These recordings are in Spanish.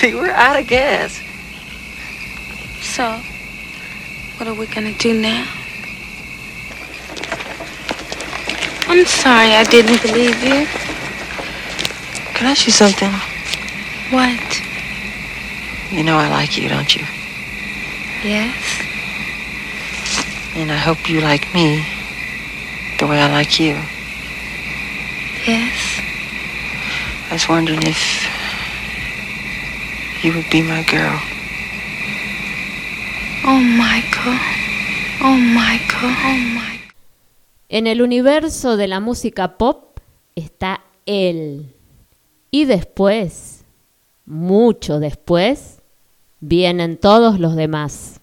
See, we're out of gas. So, what are we gonna do now? I'm sorry I didn't believe you. Can I ask you something? What? You know I like you, don't you? Yes? And I hope you like me the way I like you. Yes? I was wondering if you would be my girl. Oh, Michael. Oh, Michael. Oh, Michael. En el universo de la música pop está él. Y después, mucho después, vienen todos los demás.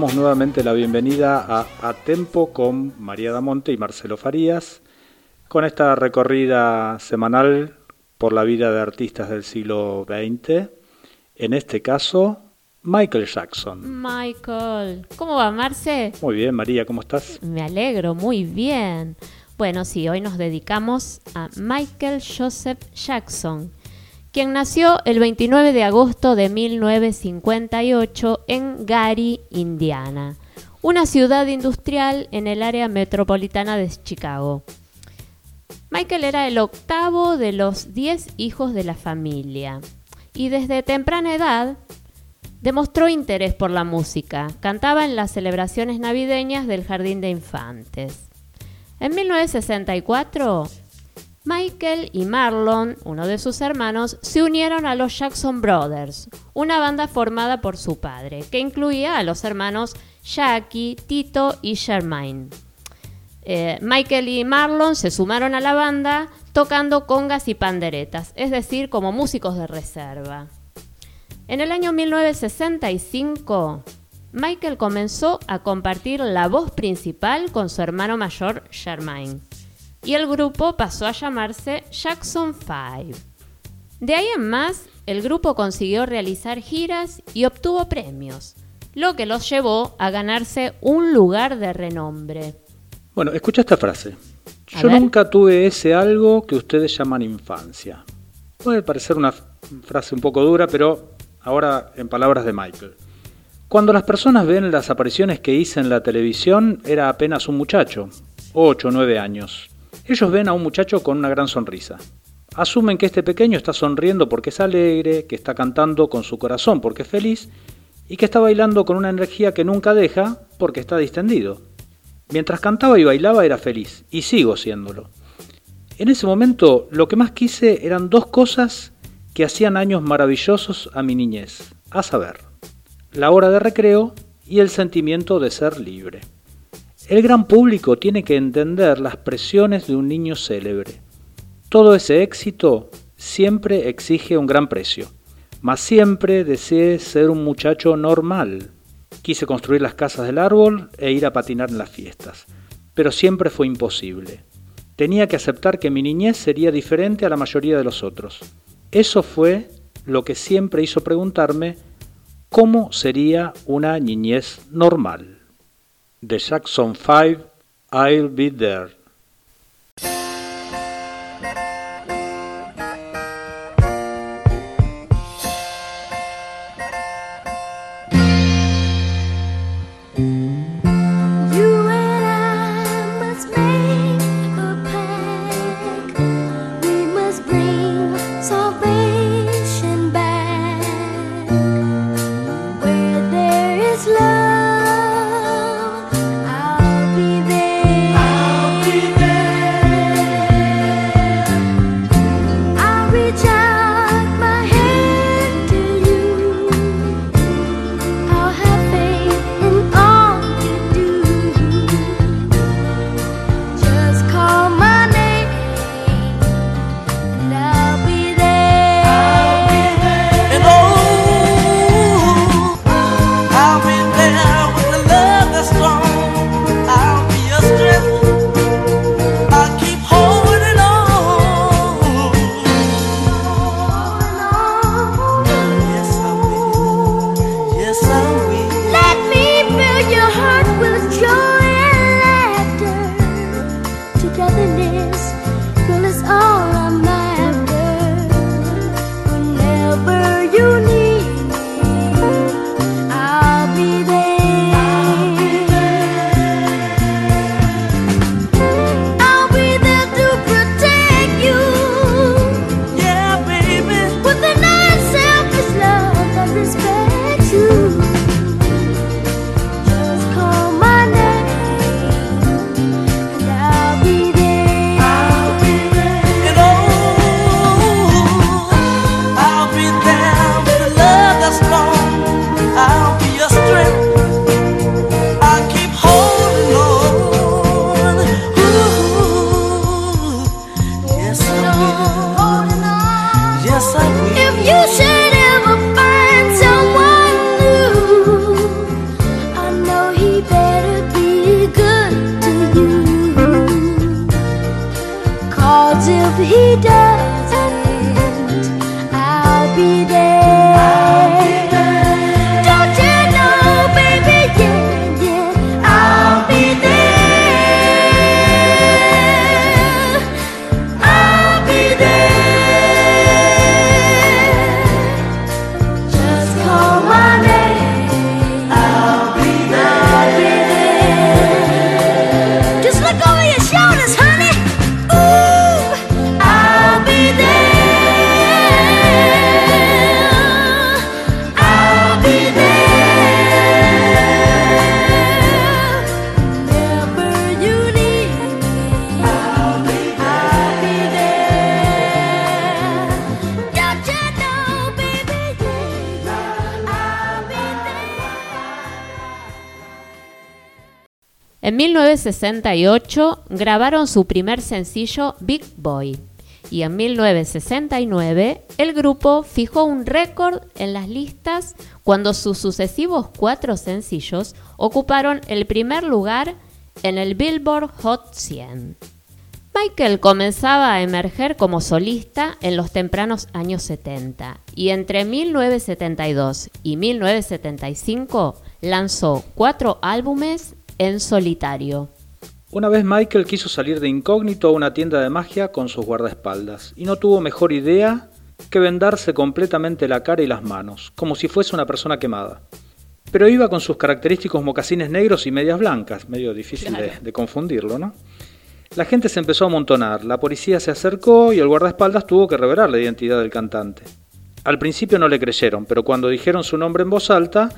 Damos nuevamente la bienvenida a A Tempo con María Damonte y Marcelo Farías, con esta recorrida semanal por la vida de artistas del siglo XX, en este caso Michael Jackson. Michael, ¿cómo va Marce? Muy bien, María, ¿cómo estás? Me alegro, muy bien. Bueno, sí, hoy nos dedicamos a Michael Joseph Jackson, quien nació el 29 de agosto de 1958 en Gary, Indiana, una ciudad industrial en el área metropolitana de Chicago. Michael era el octavo de los 10 hijos de la familia y desde temprana edad demostró interés por la música. Cantaba en las celebraciones navideñas del Jardín de Infantes. En 1964, Michael y Marlon, uno de sus hermanos, se unieron a los Jackson Brothers, una banda formada por su padre, que incluía a los hermanos Jackie, Tito y Shermaine. Eh, Michael y Marlon se sumaron a la banda tocando congas y panderetas, es decir, como músicos de reserva. En el año 1965, Michael comenzó a compartir la voz principal con su hermano mayor, Shermaine, y el grupo pasó a llamarse Jackson 5. De ahí en más, el grupo consiguió realizar giras y obtuvo premios, lo que los llevó a ganarse un lugar de renombre. Bueno, escucha esta frase. A Yo ver. nunca tuve ese algo que ustedes llaman infancia. Puede parecer una frase un poco dura, pero ahora en palabras de Michael. Cuando las personas ven las apariciones que hice en la televisión, era apenas un muchacho, 8 o 9 años. Ellos ven a un muchacho con una gran sonrisa. Asumen que este pequeño está sonriendo porque es alegre, que está cantando con su corazón porque es feliz y que está bailando con una energía que nunca deja porque está distendido. Mientras cantaba y bailaba era feliz, y sigo siéndolo. En ese momento lo que más quise eran dos cosas que hacían años maravillosos a mi niñez, a saber, la hora de recreo y el sentimiento de ser libre. El gran público tiene que entender las presiones de un niño célebre. Todo ese éxito siempre exige un gran precio, mas siempre deseé ser un muchacho normal. Quise construir las casas del árbol e ir a patinar en las fiestas, pero siempre fue imposible. Tenía que aceptar que mi niñez sería diferente a la mayoría de los otros. Eso fue lo que siempre hizo preguntarme cómo sería una niñez normal. De Jackson 5, I'll Be There. 1968 grabaron su primer sencillo Big Boy y en 1969 el grupo fijó un récord en las listas cuando sus sucesivos cuatro sencillos ocuparon el primer lugar en el Billboard Hot 100. Michael comenzaba a emerger como solista en los tempranos años 70 y entre 1972 y 1975 lanzó cuatro álbumes en solitario. Una vez Michael quiso salir de incógnito a una tienda de magia con sus guardaespaldas y no tuvo mejor idea que vendarse completamente la cara y las manos, como si fuese una persona quemada. Pero iba con sus característicos mocasines negros y medias blancas, medio difícil de, de confundirlo, ¿no? La gente se empezó a amontonar, la policía se acercó y el guardaespaldas tuvo que revelar la identidad del cantante. Al principio no le creyeron, pero cuando dijeron su nombre en voz alta,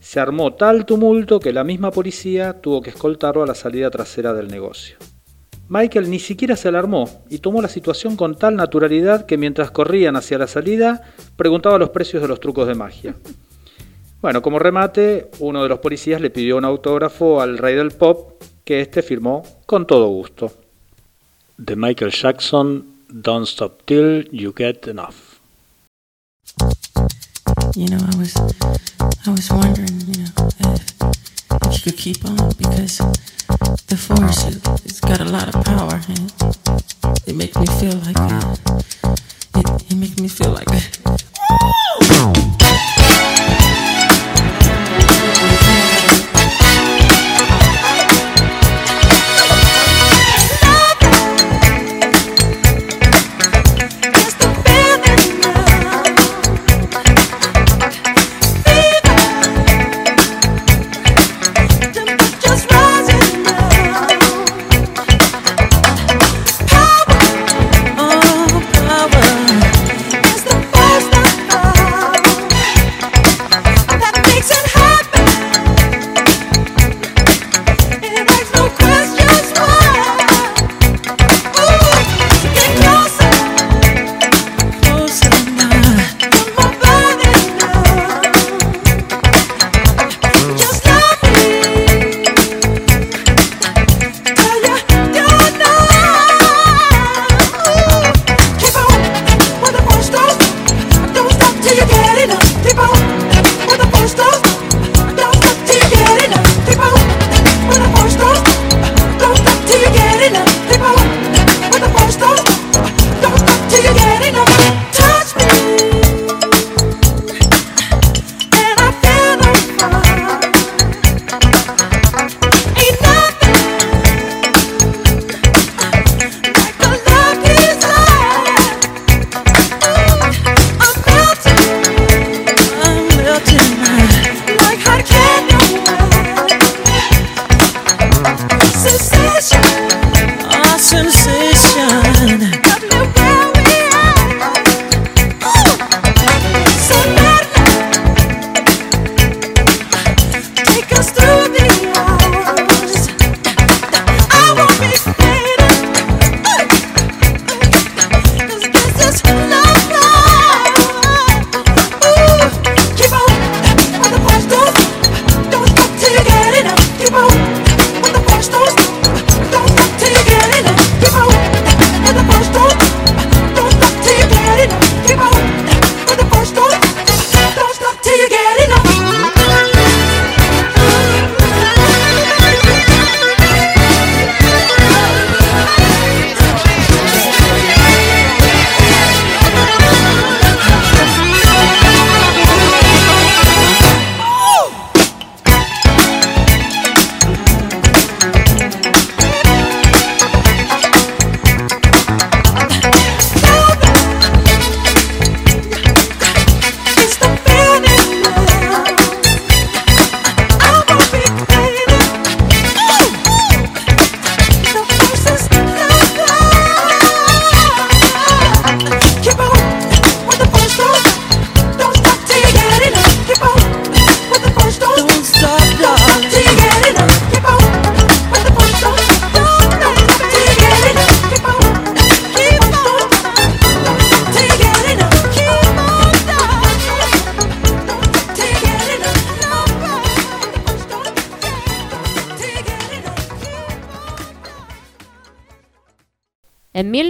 se armó tal tumulto que la misma policía tuvo que escoltarlo a la salida trasera del negocio. Michael ni siquiera se alarmó y tomó la situación con tal naturalidad que mientras corrían hacia la salida preguntaba los precios de los trucos de magia. Bueno, como remate, uno de los policías le pidió un autógrafo al rey del pop que éste firmó con todo gusto. De Michael Jackson, Don't Stop Till You Get Enough. You know, I was, I was wondering, you know, if, if you could keep on because the force it's got a lot of power and it makes me feel like it, it, it makes me feel like.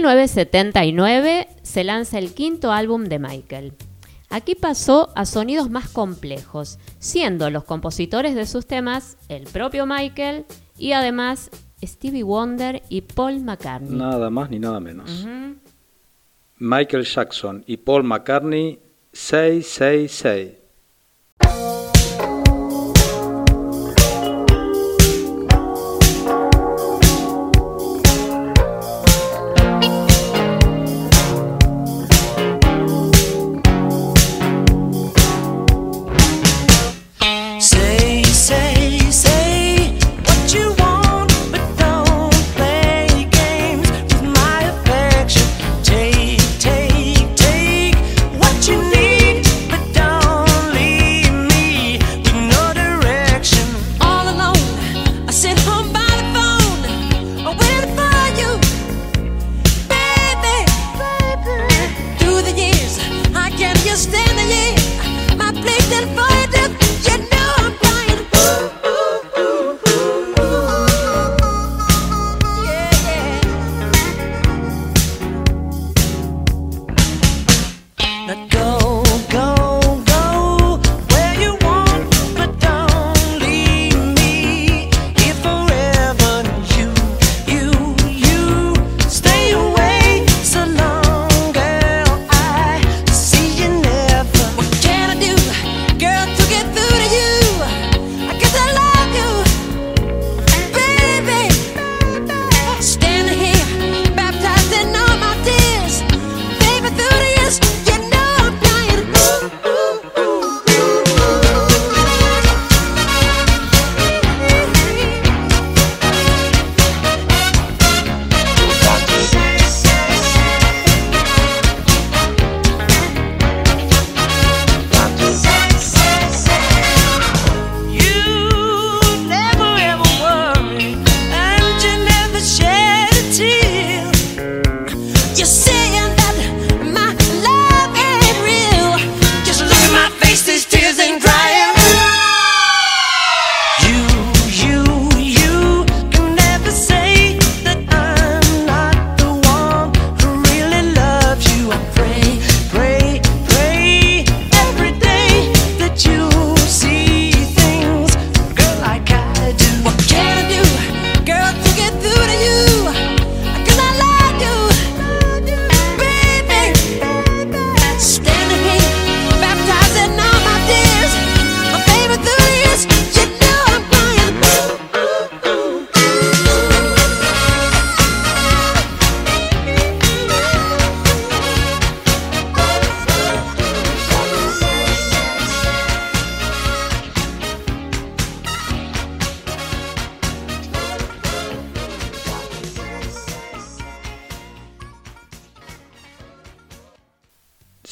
1979 se lanza el quinto álbum de Michael. Aquí pasó a sonidos más complejos, siendo los compositores de sus temas el propio Michael y además Stevie Wonder y Paul McCartney. Nada más ni nada menos. Michael Jackson y Paul McCartney 666.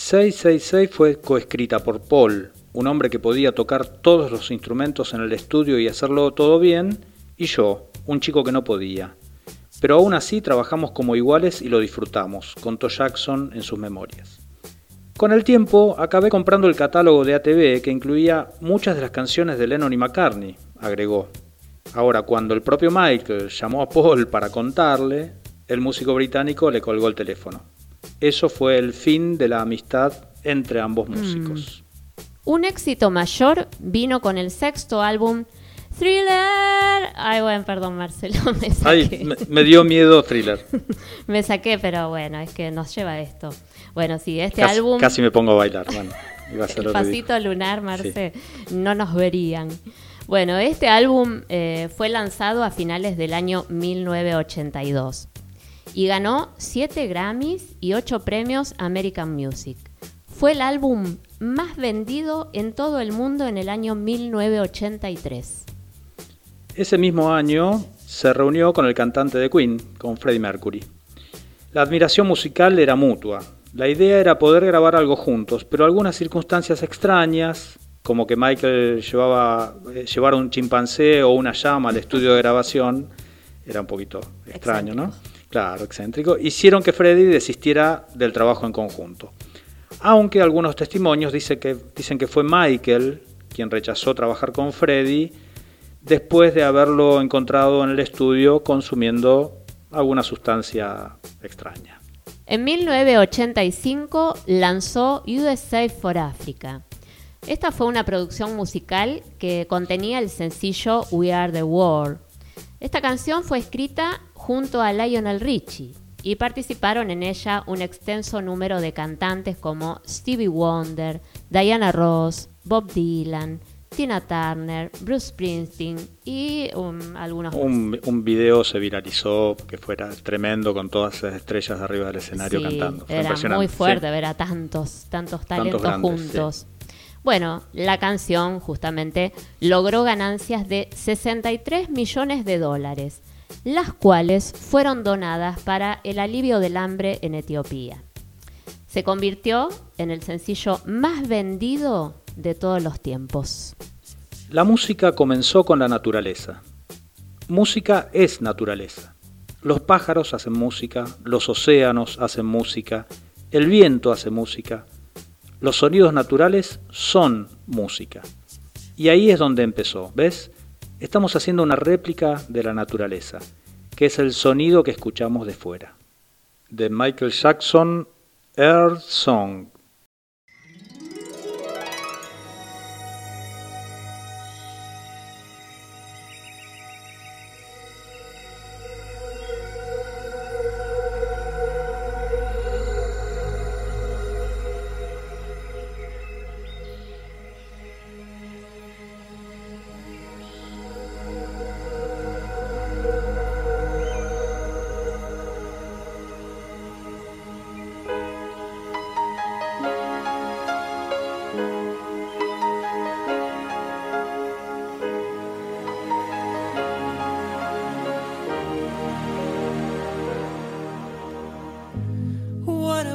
666 fue coescrita por Paul, un hombre que podía tocar todos los instrumentos en el estudio y hacerlo todo bien, y yo, un chico que no podía. Pero aún así trabajamos como iguales y lo disfrutamos, contó Jackson en sus memorias. Con el tiempo acabé comprando el catálogo de ATV que incluía muchas de las canciones de Lennon y McCartney, agregó. Ahora, cuando el propio Michael llamó a Paul para contarle, el músico británico le colgó el teléfono. Eso fue el fin de la amistad entre ambos músicos. Un éxito mayor vino con el sexto álbum Thriller. Ay, bueno, perdón, Marcelo, me saqué. Ay, me, me dio miedo Thriller. Me saqué, pero bueno, es que nos lleva esto. Bueno, sí, este Casi, álbum. casi me pongo a bailar. Bueno, iba a ser El pasito lunar, Marce, no nos verían. Bueno, este álbum eh, fue lanzado a finales del año 1982 y ganó 7 Grammys y 8 premios American Music. Fue el álbum más vendido en todo el mundo en el año 1983. Ese mismo año se reunió con el cantante de Queen, con Freddie Mercury. La admiración musical era mutua. La idea era poder grabar algo juntos, pero algunas circunstancias extrañas, como que Michael llevaba eh, llevara un chimpancé o una llama al estudio de grabación, era un poquito extraño, ¿no? Excéntrico, hicieron que Freddie desistiera del trabajo en conjunto. Aunque algunos testimonios dicen que, dicen que fue Michael quien rechazó trabajar con Freddie después de haberlo encontrado en el estudio consumiendo alguna sustancia extraña. En 1985 lanzó USA for Africa. Esta fue una producción musical que contenía el sencillo We Are the World. Esta canción fue escrita junto a Lionel Richie y participaron en ella un extenso número de cantantes como Stevie Wonder, Diana Ross, Bob Dylan, Tina Turner, Bruce Springsteen y um, algunos. Un, un video se viralizó que fuera tremendo con todas esas estrellas arriba del escenario Sí, cantando. Fue Era muy fuerte sí. ver a tantos, tantos talentos grandes, juntos. Bueno, la canción justamente logró ganancias de 63 millones de dólares, las cuales fueron donadas para el alivio del hambre en Etiopía. Se convirtió en el sencillo más vendido de todos los tiempos. La música comenzó con la naturaleza. Música es naturaleza. Los pájaros hacen música, los océanos hacen música, el viento hace música. Los sonidos naturales son música. Y ahí es donde empezó, ¿ves? Estamos haciendo una réplica de la naturaleza, que es el sonido que escuchamos de fuera. De Michael Jackson, Earth Song.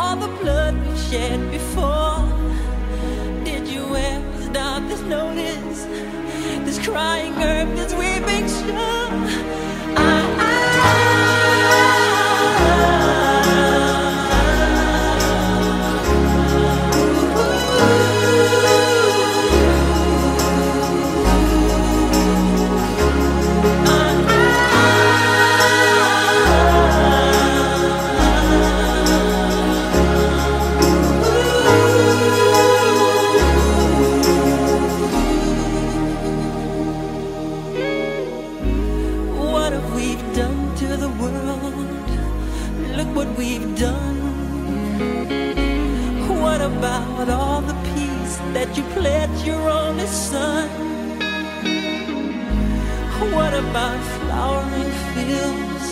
all the blood we shed before? Did you ever stop to notice this crying earth, this weeping shore? I, What your only son? What about flowering fields?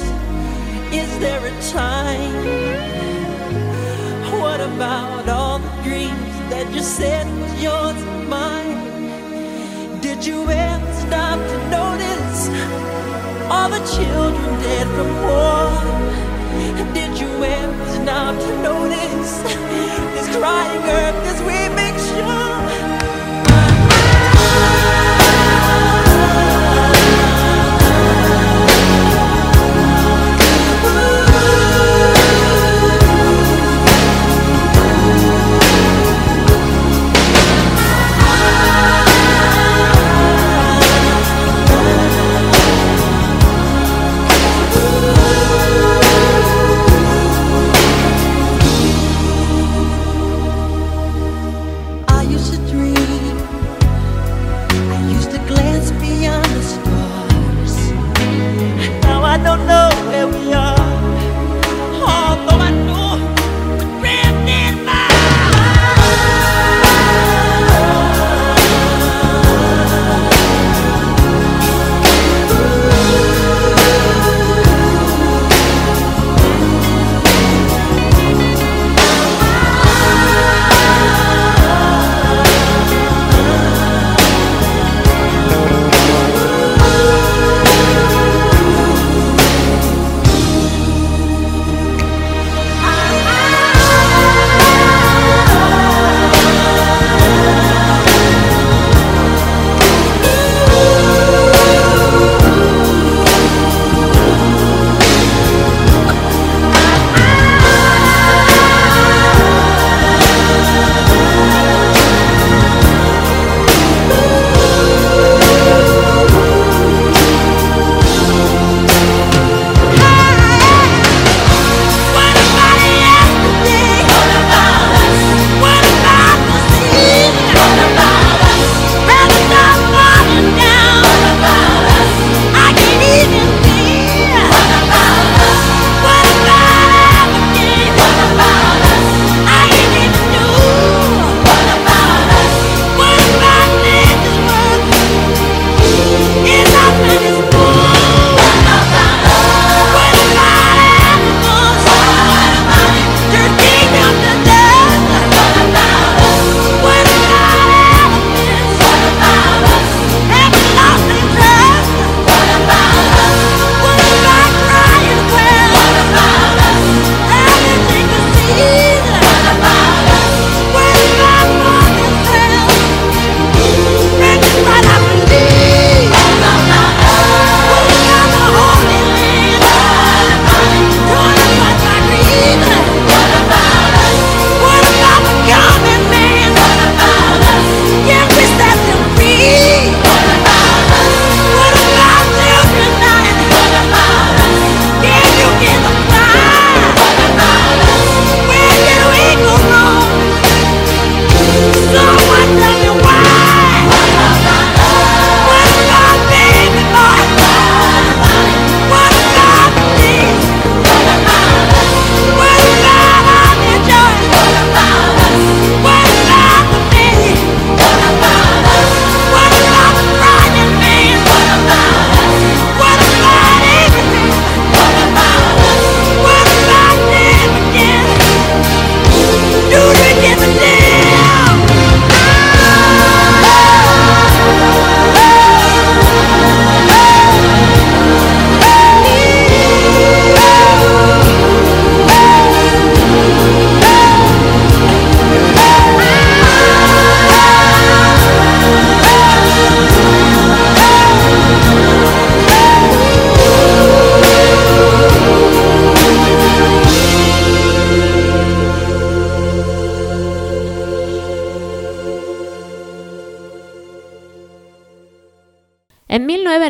Is there a time? What about all the dreams that you said was yours and mine? Did you ever stop to notice all the children dead from war? Did you ever stop to notice this crying earth this we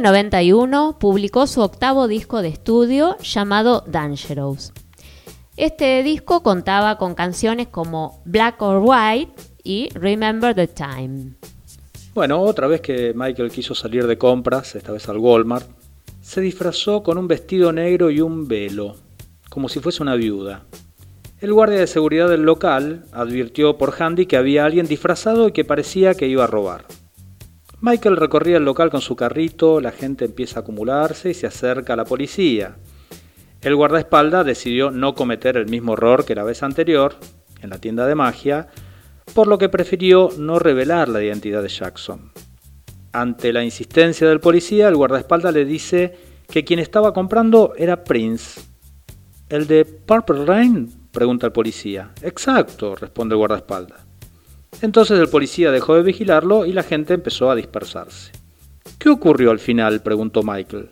1991 publicó su octavo disco de estudio llamado Dangerous. Este disco contaba con canciones como Black or White y Remember the Time. Bueno, otra vez que Michael quiso salir de compras, esta vez al Walmart, se disfrazó con un vestido negro y un velo, como si fuese una viuda. El guardia de seguridad del local advirtió por Handy que había alguien disfrazado y que parecía que iba a robar. Michael recorría el local con su carrito, la gente empieza a acumularse y se acerca a la policía. El guardaespaldas decidió no cometer el mismo error que la vez anterior, en la tienda de magia, por lo que prefirió no revelar la identidad de Jackson. Ante la insistencia del policía, el guardaespaldas le dice que quien estaba comprando era Prince. ¿El de Purple Rain? pregunta el policía. Exacto, responde el guardaespaldas. Entonces el policía dejó de vigilarlo y la gente empezó a dispersarse. ¿Qué ocurrió al final? preguntó Michael.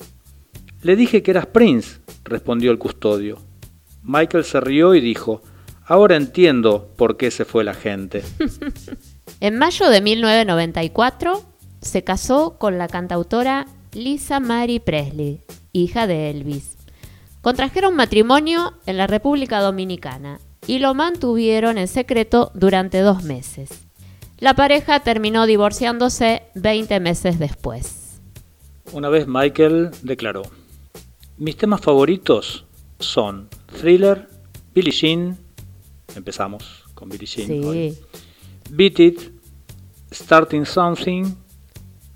Le dije que eras Prince, respondió el custodio. Michael se rió y dijo, ahora entiendo por qué se fue la gente. En mayo de 1994 se casó con la cantautora Lisa Mary Presley, hija de Elvis. Contrajeron matrimonio en la República Dominicana y lo mantuvieron en secreto durante dos meses. La pareja terminó divorciándose 20 meses después. Una vez Michael declaró, mis temas favoritos son Thriller, Billie Jean, empezamos con Billie Jean hoy, Sí, Beat It, Starting Something,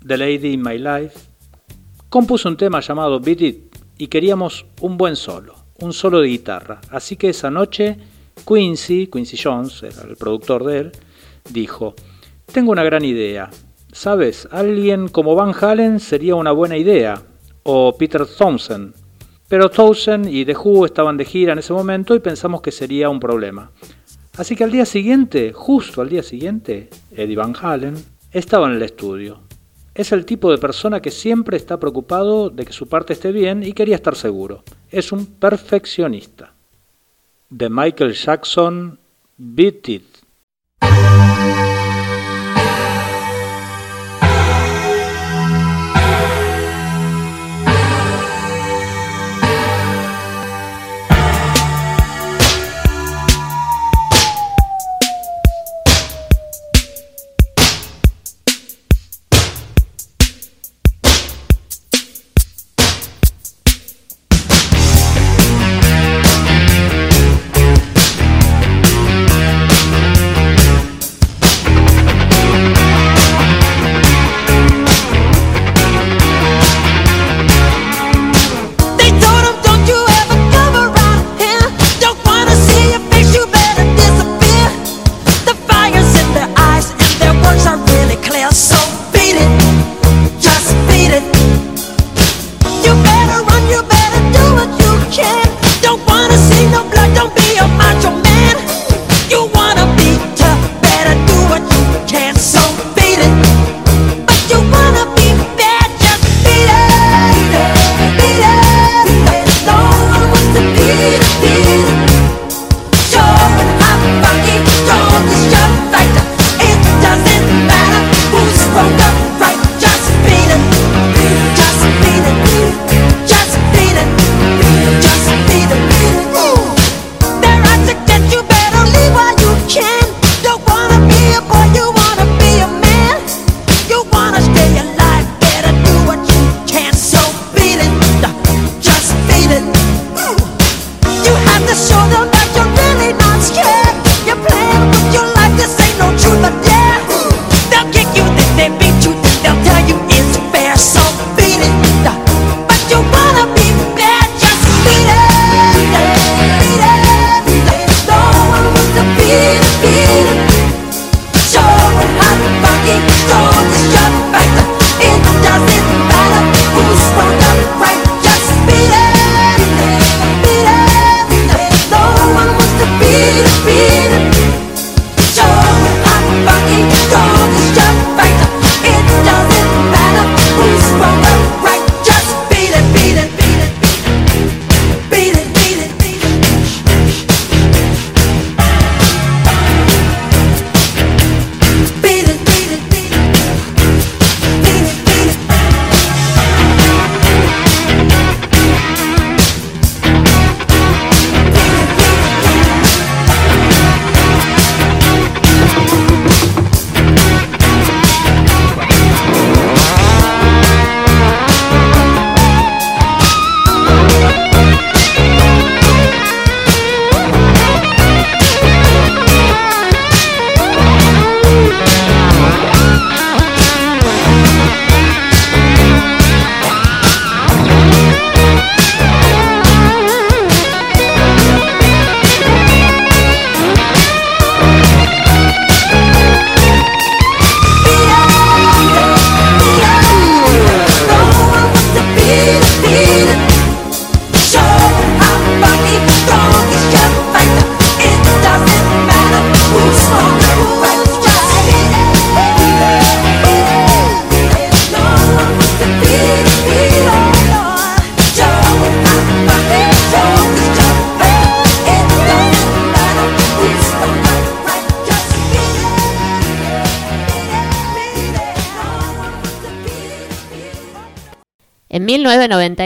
The Lady in My Life. Compuso un tema llamado Beat It y queríamos un buen solo, un solo de guitarra. Así que esa noche Quincy, Quincy Jones, era el productor de él, dijo, tengo una gran idea. ¿Sabes? Alguien como Van Halen sería una buena idea. O Peter Thompson. Pero Townsend y The Who estaban de gira en ese momento y pensamos que sería un problema. Así que al día siguiente, justo al día siguiente, Eddie Van Halen estaba en el estudio. Es el tipo de persona que siempre está preocupado de que su parte esté bien y quería estar seguro. Es un perfeccionista. De Michael Jackson, Beat It.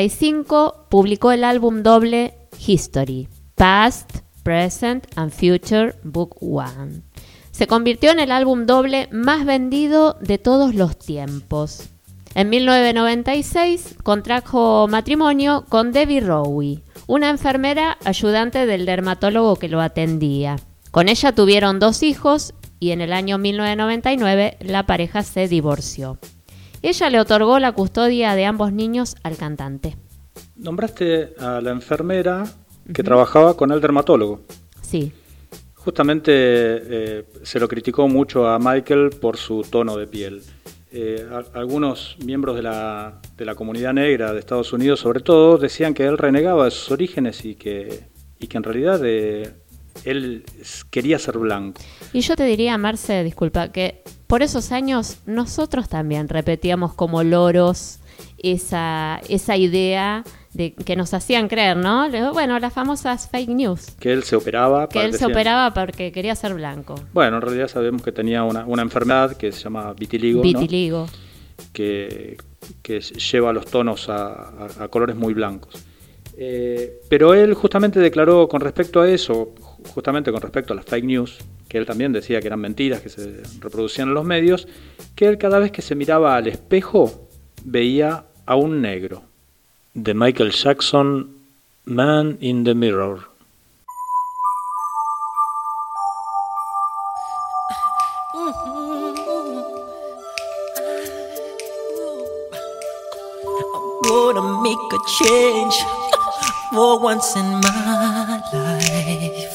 1995 publicó el álbum doble History, Past, Present and Future Book One. Se convirtió en el álbum doble más vendido de todos los tiempos. En 1996 contrajo matrimonio con Debbie Rowe, una enfermera ayudante del dermatólogo que lo atendía. Con ella tuvieron dos hijos y en el año 1999 la pareja se divorció. Ella le otorgó la custodia de ambos niños al cantante. Nombraste a la enfermera que trabajaba con el dermatólogo. Sí, Justamente eh, se lo criticó mucho a Michael por su tono de piel. Eh, a- algunos miembros de la, de la comunidad negra de Estados Unidos, sobre todo, decían que él renegaba de sus orígenes y que, y que en realidad eh, él quería ser blanco. Y yo te diría, Marce, disculpa, que por esos años nosotros también repetíamos como loros esa, esa idea de que nos hacían creer, ¿no? Bueno, las famosas fake news. Que él se operaba. Que él se operaba porque quería ser blanco. Bueno, en realidad sabemos que tenía una, una enfermedad que se llama vitiligo, ¿no? Vitiligo. que, que lleva los tonos a, a- a colores muy blancos. Eh, pero él justamente declaró con respecto a eso, justamente con respecto a las fake news, que él también decía que eran mentiras que se reproducían en los medios, que él cada vez que se miraba al espejo veía a un negro. De Michael Jackson, Man in the Mirror. gonna make a change for once in my life.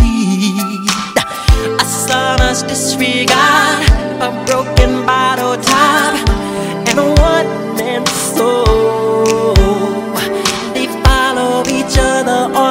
A son's disregard, a broken bottle top, and a one man soul. They follow each other on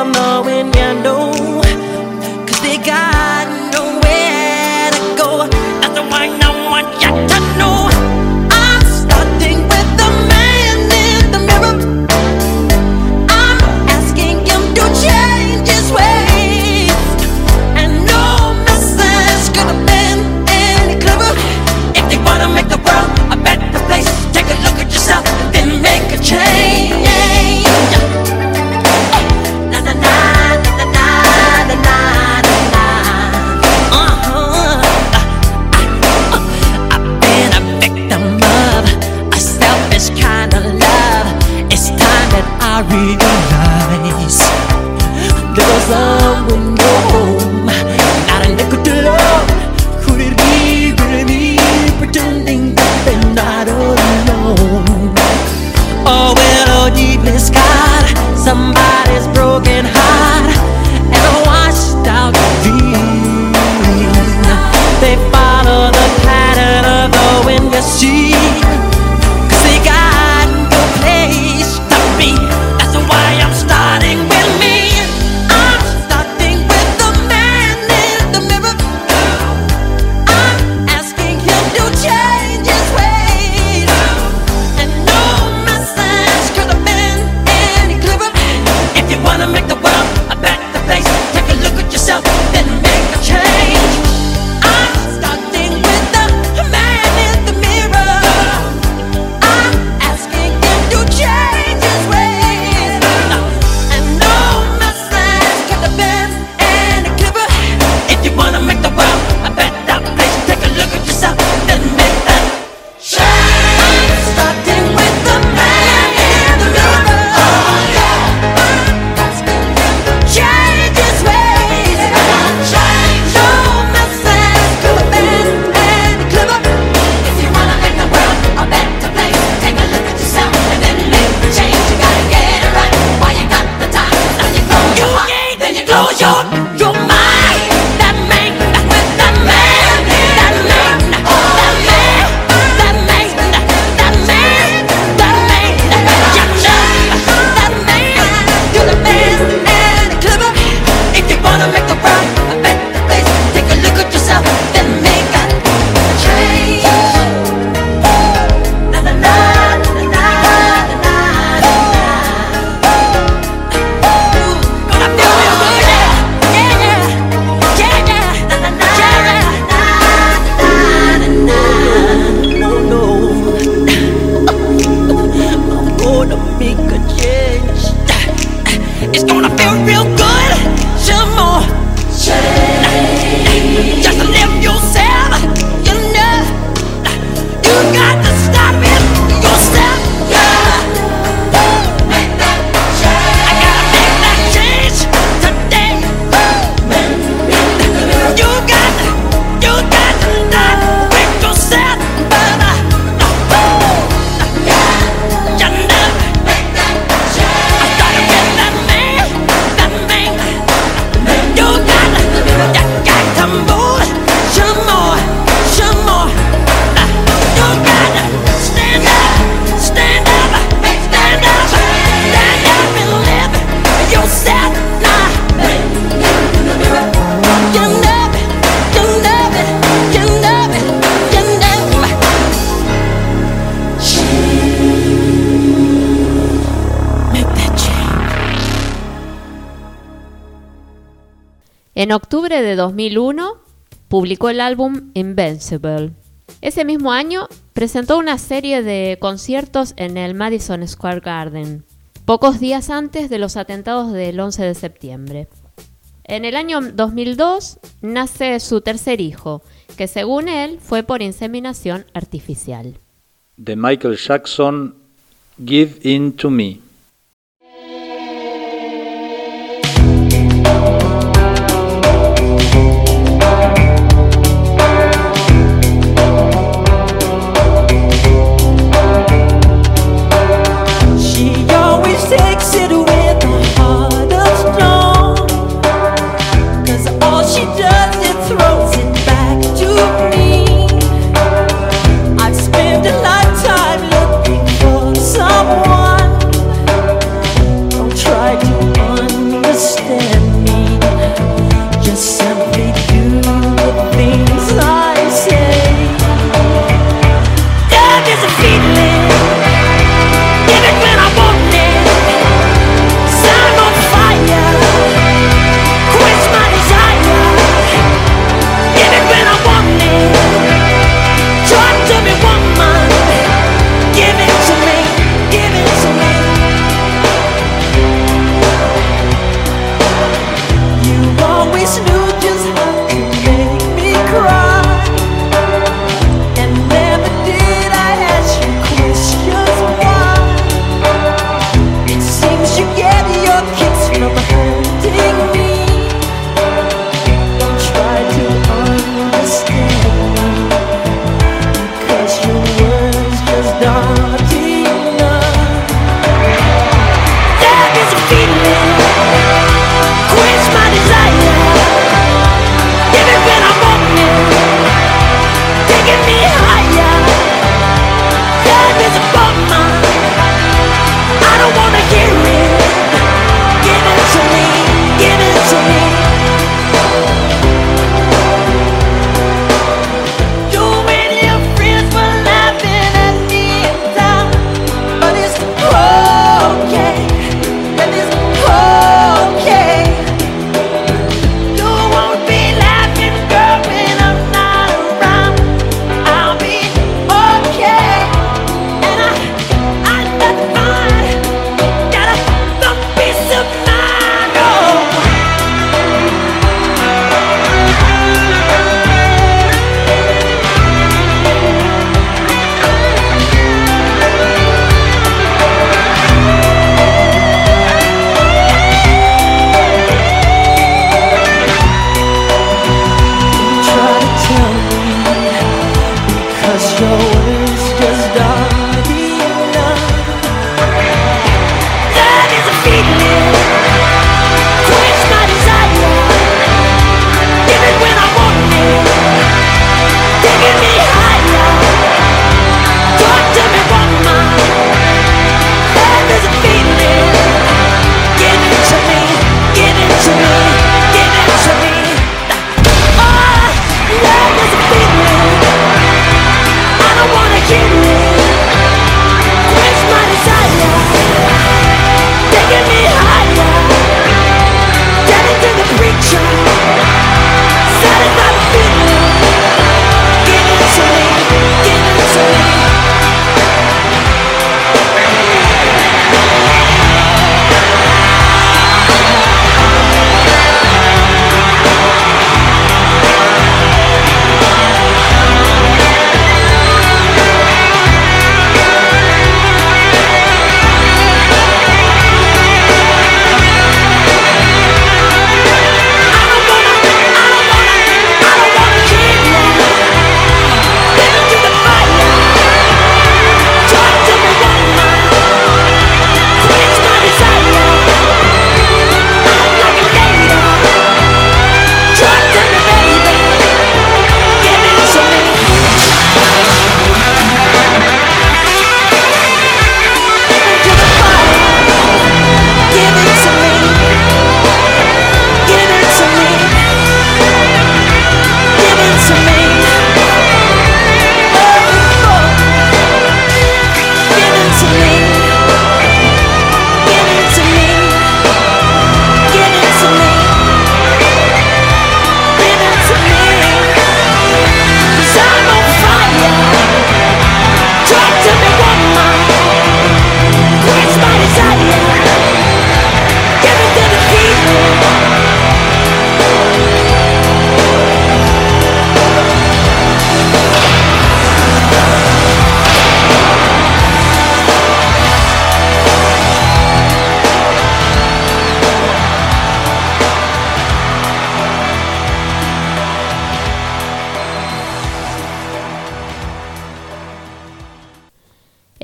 En octubre de 2001 publicó el álbum Invincible. Ese mismo año presentó una serie de conciertos en el Madison Square Garden, pocos días antes de los atentados del 11 de septiembre. En el año 2002 nace su tercer hijo, que según él fue por inseminación artificial. De Michael Jackson, Give In To Me.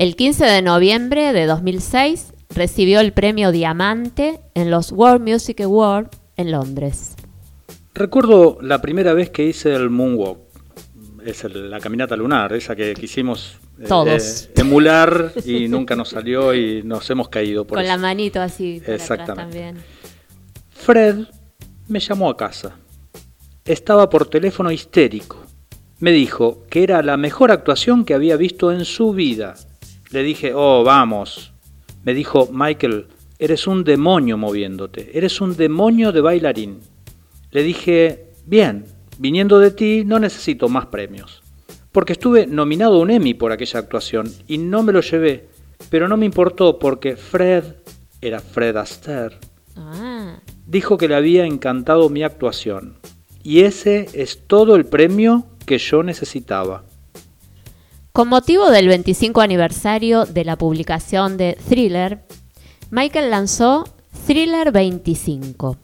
El 15 de noviembre de 2006 recibió el premio Diamante en los World Music Awards en Londres. Recuerdo la primera vez que hice el moonwalk, es el- la caminata lunar, esa que quisimos eh, Todos. eh, emular y nunca nos salió y nos hemos caído por Con la manito así atrás Exactamente. también. Fred me llamó a casa. Estaba por teléfono histérico. Me dijo que era la mejor actuación que había visto en su vida. Le dije, oh, vamos. Me dijo, Michael, eres un demonio moviéndote, eres un demonio de bailarín. Le dije, bien, viniendo de ti no necesito más premios. Porque estuve nominado a un Emmy por aquella actuación y no me lo llevé. Pero no me importó porque Fred era Fred Astaire Ah, dijo que le había encantado mi actuación. Y ese es todo el premio que yo necesitaba. Con motivo del 25 aniversario de la publicación de Thriller, Michael lanzó Thriller 25.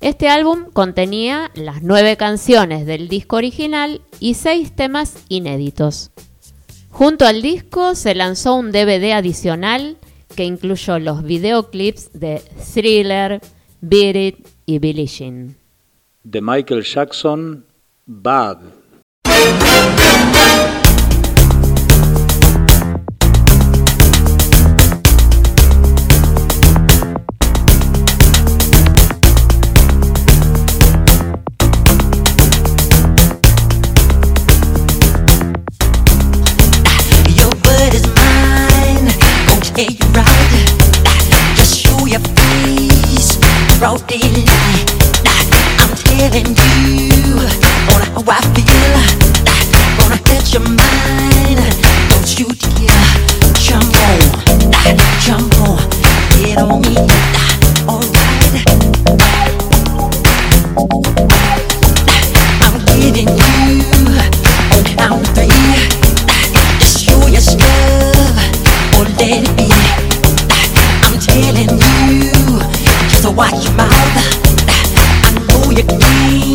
Este álbum contenía las nueve canciones del disco original y seis temas inéditos. Junto al disco se lanzó un DVD adicional que incluyó los videoclips de Thriller, Beat It y Billie Jean. De Michael Jackson, Bad. I'm telling you on how I feel. Gonna hit your mind, don't you dare jump on, jump on, get on me, watch your mouth. I know your game,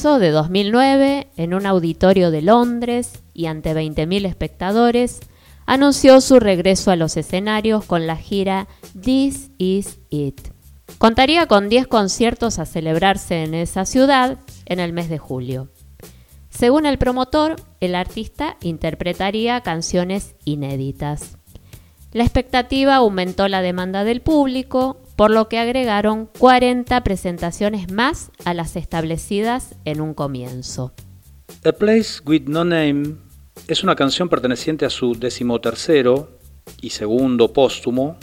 de 2009, en un auditorio de Londres y ante 20.000 espectadores, anunció su regreso a los escenarios con la gira This Is It. Contaría con 10 conciertos a celebrarse en esa ciudad en el mes de julio. Según el promotor, el artista interpretaría canciones inéditas. La expectativa aumentó la demanda del público, por lo que agregaron 40 presentaciones más a las establecidas en un comienzo. A Place with No Name es una canción perteneciente a su decimotercero y segundo póstumo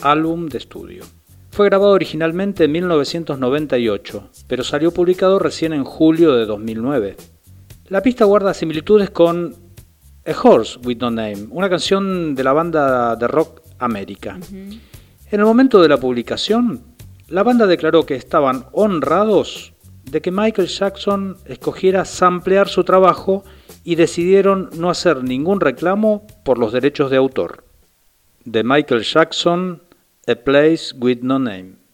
álbum de estudio. Fue grabado originalmente en 1998, pero salió publicado recién en julio de 2009. La pista guarda similitudes con A Horse with No Name, una canción de la banda de rock América. En el momento de la publicación, la banda declaró que estaban honrados de que Michael Jackson escogiera samplear su trabajo y decidieron no hacer ningún reclamo por los derechos de autor. De Michael Jackson, A Place with No Name.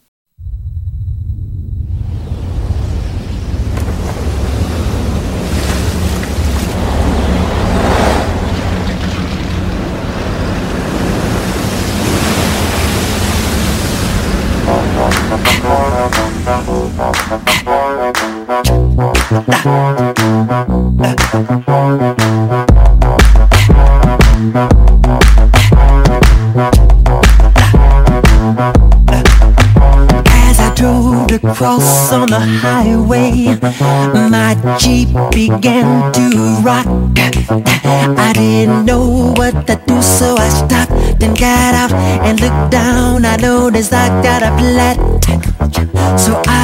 Across on the highway, my Jeep began to rock. I didn't know what to do, so I stopped and got out and looked down. I noticed I got a flat. So I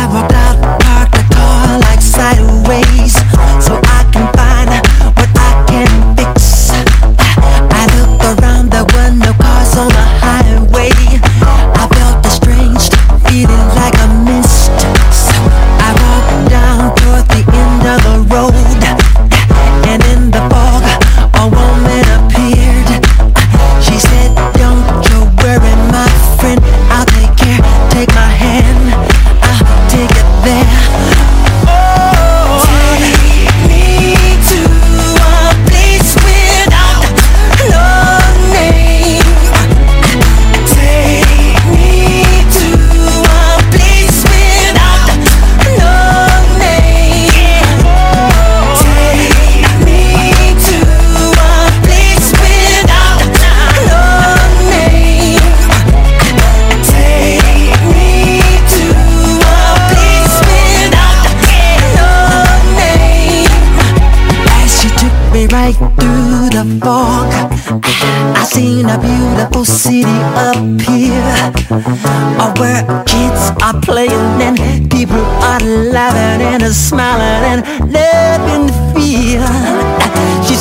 city up here, where kids are playing and people are laughing and smiling and loving the feel. She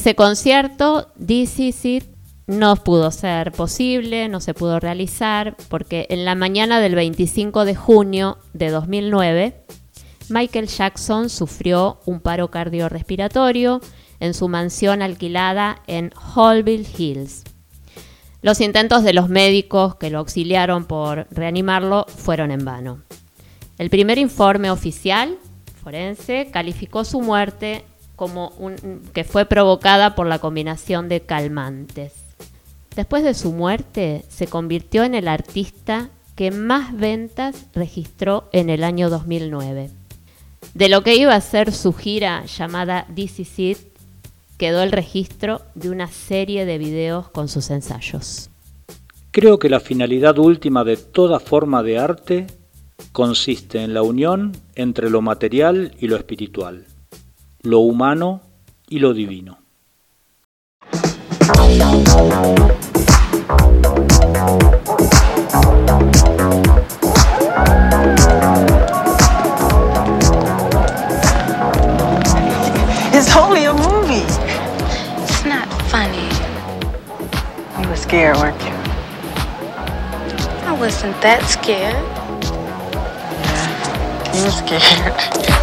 Ese concierto, This It, no pudo ser posible, no se pudo realizar, porque en la mañana del 25 de junio de 2009, Michael Jackson sufrió un paro cardiorrespiratorio en su mansión alquilada en Holville Hills. Los intentos de los médicos que lo auxiliaron por reanimarlo fueron en vano. El primer informe oficial forense calificó su muerte como un, que fue provocada por la combinación de calmantes. Después de su muerte, se convirtió en el artista que más ventas registró en el año 2009. De lo que iba a ser su gira llamada This Is It, quedó el registro de una serie de videos con sus ensayos. Creo que la finalidad última de toda forma de arte consiste en la unión entre lo material y lo espiritual, lo humano y lo divino. It's only a movie. It's not funny. You were scared, weren't you? I wasn't that scared. You were